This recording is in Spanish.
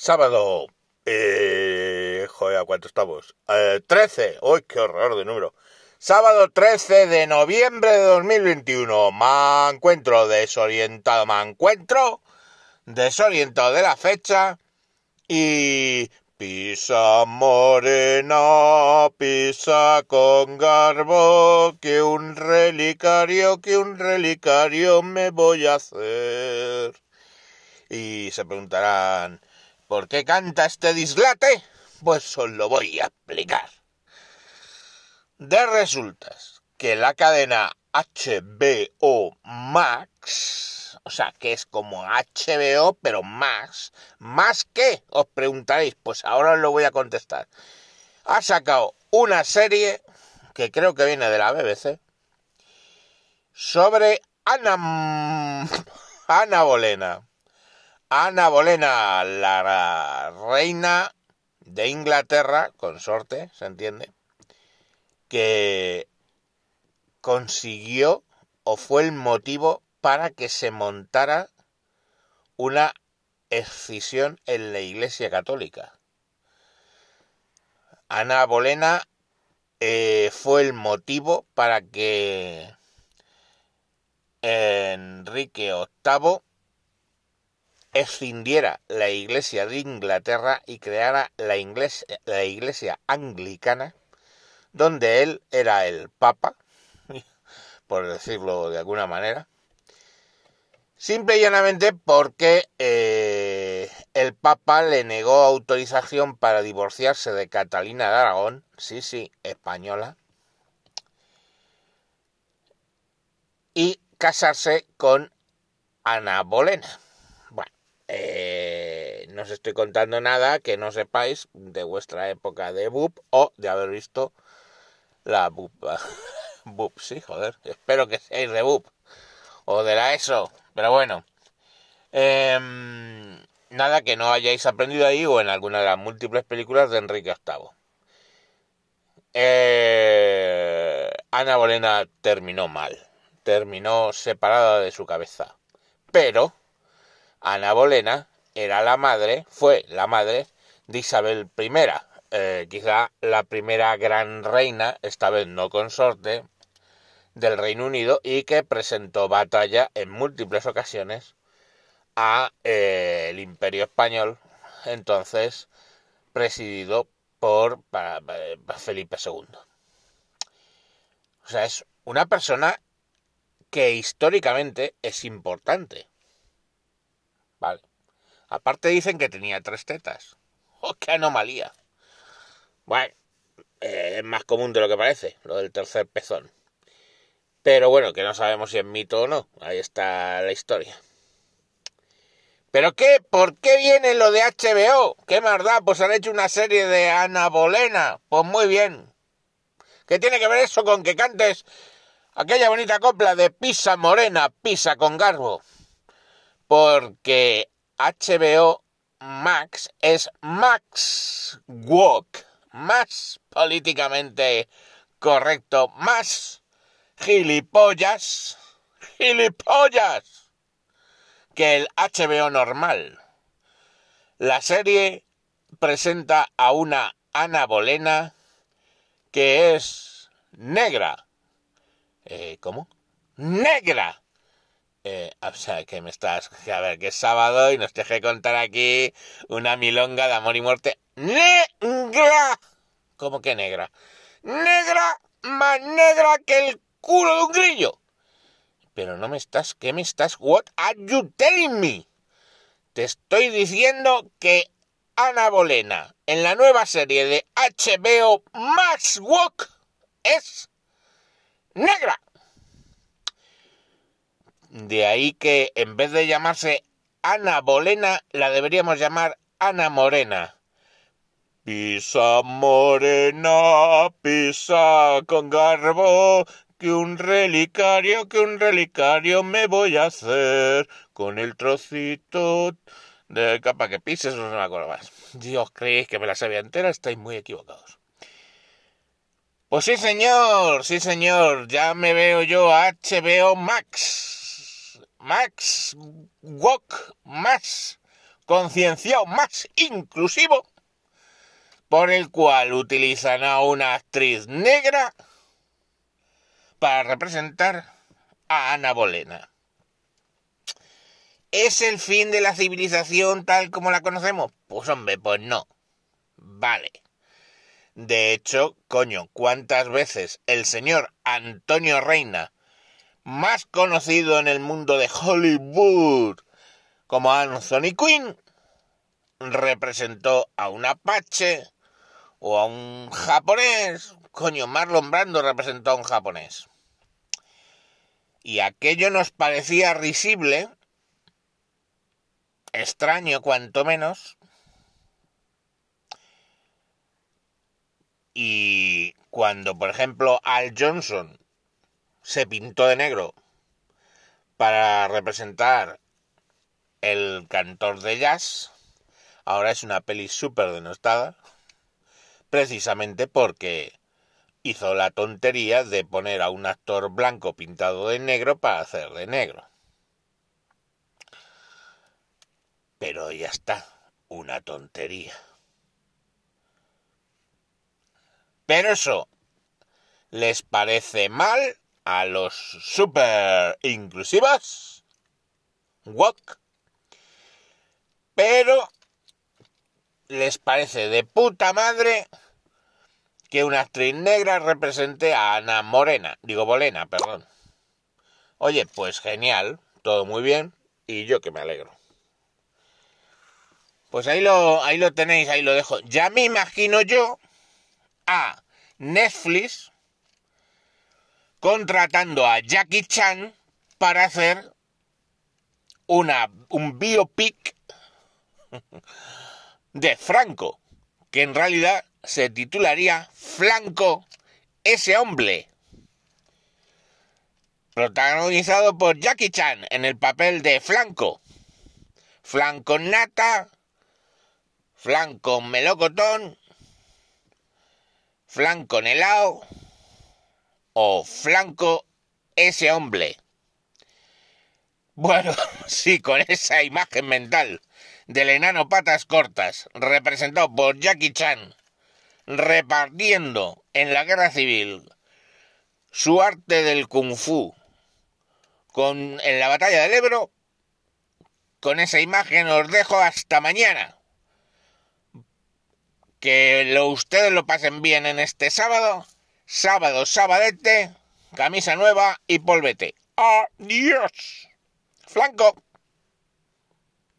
Sábado. Eh, ¿a cuánto estamos? Eh, 13. ¡Uy, qué horror de número! Sábado 13 de noviembre de 2021. Me encuentro desorientado. Me encuentro desorientado de la fecha. Y Pisa morena, pisa con garbo, que un relicario, que un relicario me voy a hacer. Y se preguntarán, ¿por qué canta este dislate? Pues os lo voy a explicar. De resultas que la cadena HBO Max o sea, que es como HBO, pero más. ¿Más qué? Os preguntaréis. Pues ahora os lo voy a contestar. Ha sacado una serie que creo que viene de la BBC sobre Ana, Ana Bolena. Ana Bolena, la reina de Inglaterra, consorte, ¿se entiende? Que consiguió o fue el motivo para que se montara una escisión en la Iglesia Católica. Ana Bolena eh, fue el motivo para que Enrique VIII escindiera la Iglesia de Inglaterra y creara la iglesia, la iglesia anglicana, donde él era el Papa, por decirlo de alguna manera, Simple y llanamente porque eh, el Papa le negó autorización para divorciarse de Catalina de Aragón, sí, sí, española, y casarse con Ana Bolena. Eh, no os estoy contando nada que no sepáis de vuestra época de BUP o de haber visto la BUP. BUP, sí, joder, espero que seáis de BUP o de la ESO pero bueno, em, nada que no hayáis aprendido ahí o en alguna de las múltiples películas de Enrique VIII. Eh, Ana Bolena terminó mal, terminó separada de su cabeza. Pero Ana Bolena era la madre, fue la madre de Isabel I, eh, quizá la primera gran reina, esta vez no consorte, del Reino Unido y que presentó batalla en múltiples ocasiones a eh, Imperio Español, entonces presidido por Felipe II. O sea, es una persona que históricamente es importante. Vale. Aparte dicen que tenía tres tetas. ¡Oh, qué anomalía! Bueno, eh, es más común de lo que parece, lo del tercer pezón. Pero bueno, que no sabemos si es mito o no. Ahí está la historia. ¿Pero qué? ¿Por qué viene lo de HBO? ¿Qué más da? Pues han hecho una serie de Ana Bolena. Pues muy bien. ¿Qué tiene que ver eso con que cantes aquella bonita copla de Pisa Morena, Pisa con Garbo? Porque HBO Max es Max Walk, más políticamente correcto, más gilipollas, gilipollas, que el HBO normal. La serie presenta a una Ana Bolena que es negra. Eh, ¿Cómo? ¡Negra! Eh, o sea, que me estás... A ver, que es sábado y nos deje contar aquí una milonga de amor y muerte. ¡Negra! ¿Cómo que negra? ¡Negra! Más negra que el culo de un grillo. Pero no me estás, ¿qué me estás? What are you telling me? Te estoy diciendo que Ana Bolena en la nueva serie de HBO Max Walk es negra. De ahí que en vez de llamarse Ana Bolena, la deberíamos llamar Ana Morena. Pisa morena, pisa con garbo, que un relicario, que un relicario me voy a hacer con el trocito de capa que pises, no me acuerdo más. Dios, creéis que me la sabía entera, estáis muy equivocados. Pues sí, señor, sí, señor, ya me veo yo HBO Max. Max Walk Max concienciado, más inclusivo, por el cual utilizan a una actriz negra para representar a Ana Bolena. ¿Es el fin de la civilización tal como la conocemos? Pues hombre, pues no. Vale. De hecho, coño, ¿cuántas veces el señor Antonio Reina, más conocido en el mundo de Hollywood como Anthony Quinn, representó a un apache o a un japonés? Coño, Marlon Brando representó a un japonés. Y aquello nos parecía risible, extraño cuanto menos, y cuando, por ejemplo, Al Johnson se pintó de negro para representar el cantor de jazz, ahora es una peli súper denostada, precisamente porque hizo la tontería de poner a un actor blanco pintado de negro para hacer de negro. Pero ya está, una tontería. Pero eso, ¿les parece mal a los super inclusivos? Walk. Pero les parece de puta madre que una actriz negra represente a Ana Morena, digo Bolena, perdón. Oye, pues genial, todo muy bien, y yo que me alegro. Pues ahí lo, ahí lo tenéis, ahí lo dejo. Ya me imagino yo a Netflix contratando a Jackie Chan para hacer una, un biopic de Franco, que en realidad se titularía Flanco, ese hombre. Protagonizado por Jackie Chan en el papel de Flanco. Flanco nata, Flanco melocotón, Flanco helado o Flanco ese hombre. Bueno, sí, con esa imagen mental del enano patas cortas, representado por Jackie Chan, repartiendo en la guerra civil su arte del kung fu con, en la batalla del Ebro, con esa imagen os dejo hasta mañana. Que lo, ustedes lo pasen bien en este sábado, sábado, sabadete, camisa nueva y polvete. Adiós. Flanco.